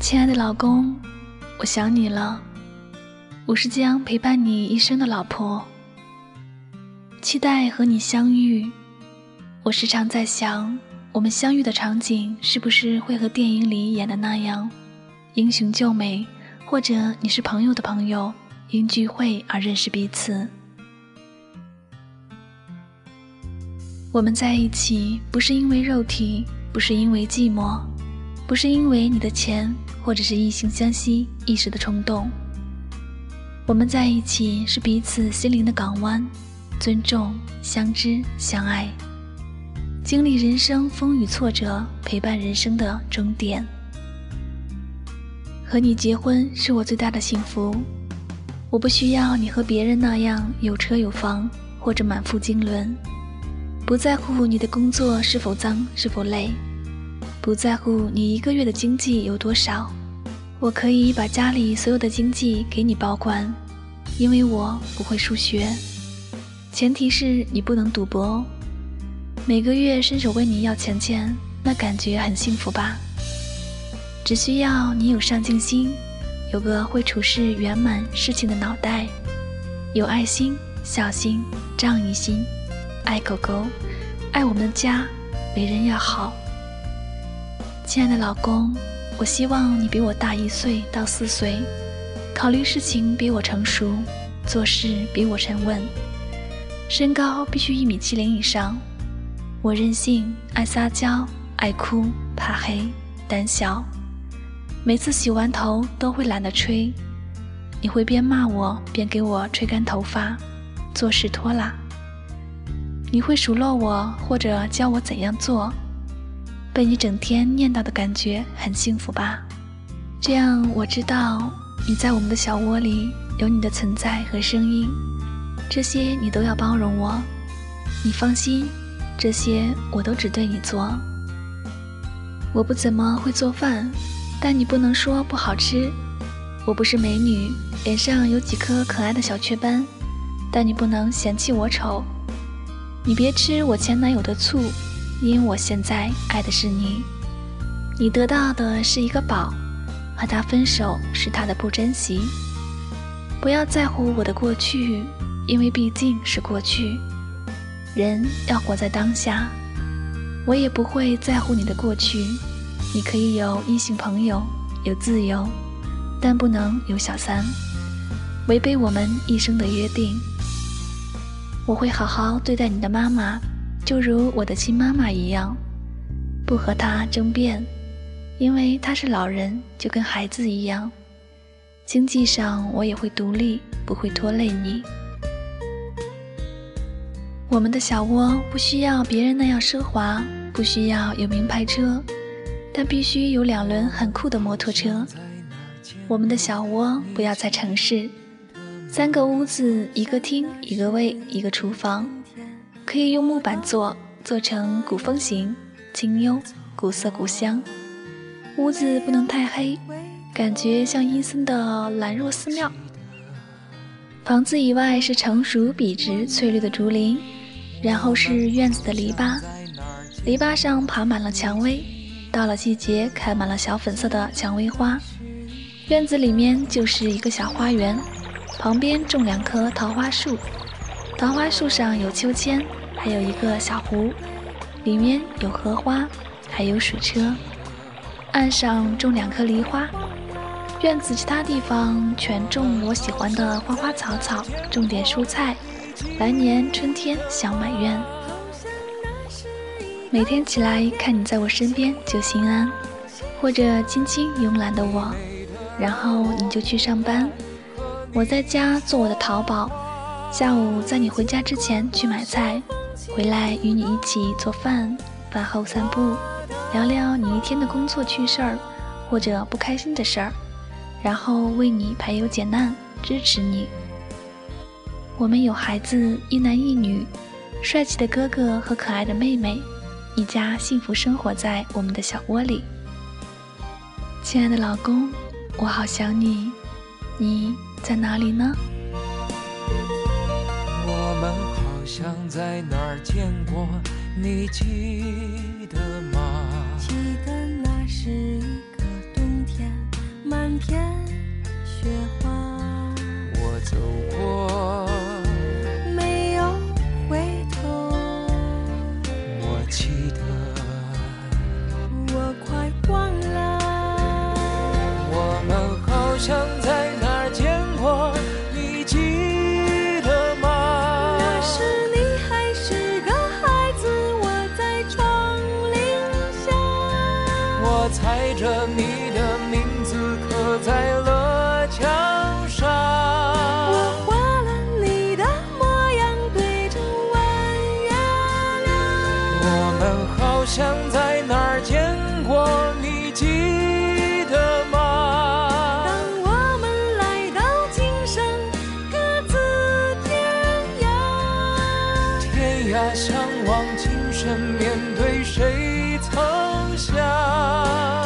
亲爱的老公，我想你了。我是将陪伴你一生的老婆，期待和你相遇。我时常在想，我们相遇的场景是不是会和电影里演的那样，英雄救美，或者你是朋友的朋友，因聚会而认识彼此。我们在一起，不是因为肉体，不是因为寂寞，不是因为你的钱。或者是异性相吸一时的冲动，我们在一起是彼此心灵的港湾，尊重、相知、相爱，经历人生风雨挫折，陪伴人生的终点。和你结婚是我最大的幸福，我不需要你和别人那样有车有房或者满腹经纶，不在乎你的工作是否脏是否累。不在乎你一个月的经济有多少，我可以把家里所有的经济给你保管，因为我不会数学。前提是你不能赌博哦。每个月伸手问你要钱钱，那感觉很幸福吧？只需要你有上进心，有个会处事圆满事情的脑袋，有爱心、孝心、仗义心，爱狗狗，爱我们的家，为人要好。亲爱的老公，我希望你比我大一岁到四岁，考虑事情比我成熟，做事比我沉稳，身高必须一米七零以上。我任性，爱撒娇，爱哭，怕黑，胆小，每次洗完头都会懒得吹。你会边骂我边给我吹干头发，做事拖拉。你会数落我或者教我怎样做。被你整天念叨的感觉很幸福吧？这样我知道你在我们的小窝里有你的存在和声音，这些你都要包容我。你放心，这些我都只对你做。我不怎么会做饭，但你不能说不好吃。我不是美女，脸上有几颗可爱的小雀斑，但你不能嫌弃我丑。你别吃我前男友的醋。因我现在爱的是你，你得到的是一个宝，和他分手是他的不珍惜。不要在乎我的过去，因为毕竟是过去。人要活在当下，我也不会在乎你的过去。你可以有异性朋友，有自由，但不能有小三，违背我们一生的约定。我会好好对待你的妈妈。就如我的亲妈妈一样，不和她争辩，因为她是老人，就跟孩子一样。经济上我也会独立，不会拖累你。我们的小窝不需要别人那样奢华，不需要有名牌车，但必须有两轮很酷的摩托车。我们的小窝不要在城市，三个屋子，一个厅，一个卫，一个厨房。可以用木板做，做成古风型，清幽，古色古香。屋子不能太黑，感觉像阴森的兰若寺庙。房子以外是成熟笔直翠绿的竹林，然后是院子的篱笆，篱笆上爬满了蔷薇，到了季节开满了小粉色的蔷薇花。院子里面就是一个小花园，旁边种两棵桃花树，桃花树上有秋千。还有一个小湖，里面有荷花，还有水车。岸上种两棵梨花，院子其他地方全种我喜欢的花花草草，种点蔬菜。来年春天想满院。每天起来看你在我身边就心安，或者轻轻慵懒的我，然后你就去上班，我在家做我的淘宝，下午在你回家之前去买菜。回来与你一起做饭，饭后散步，聊聊你一天的工作趣事儿，或者不开心的事儿，然后为你排忧解难，支持你。我们有孩子，一男一女，帅气的哥哥和可爱的妹妹，一家幸福生活在我们的小窝里。亲爱的老公，我好想你，你在哪里呢？在哪儿见过，你记得吗？记得那是一个冬天，满天雪花，往今生面对，谁曾想？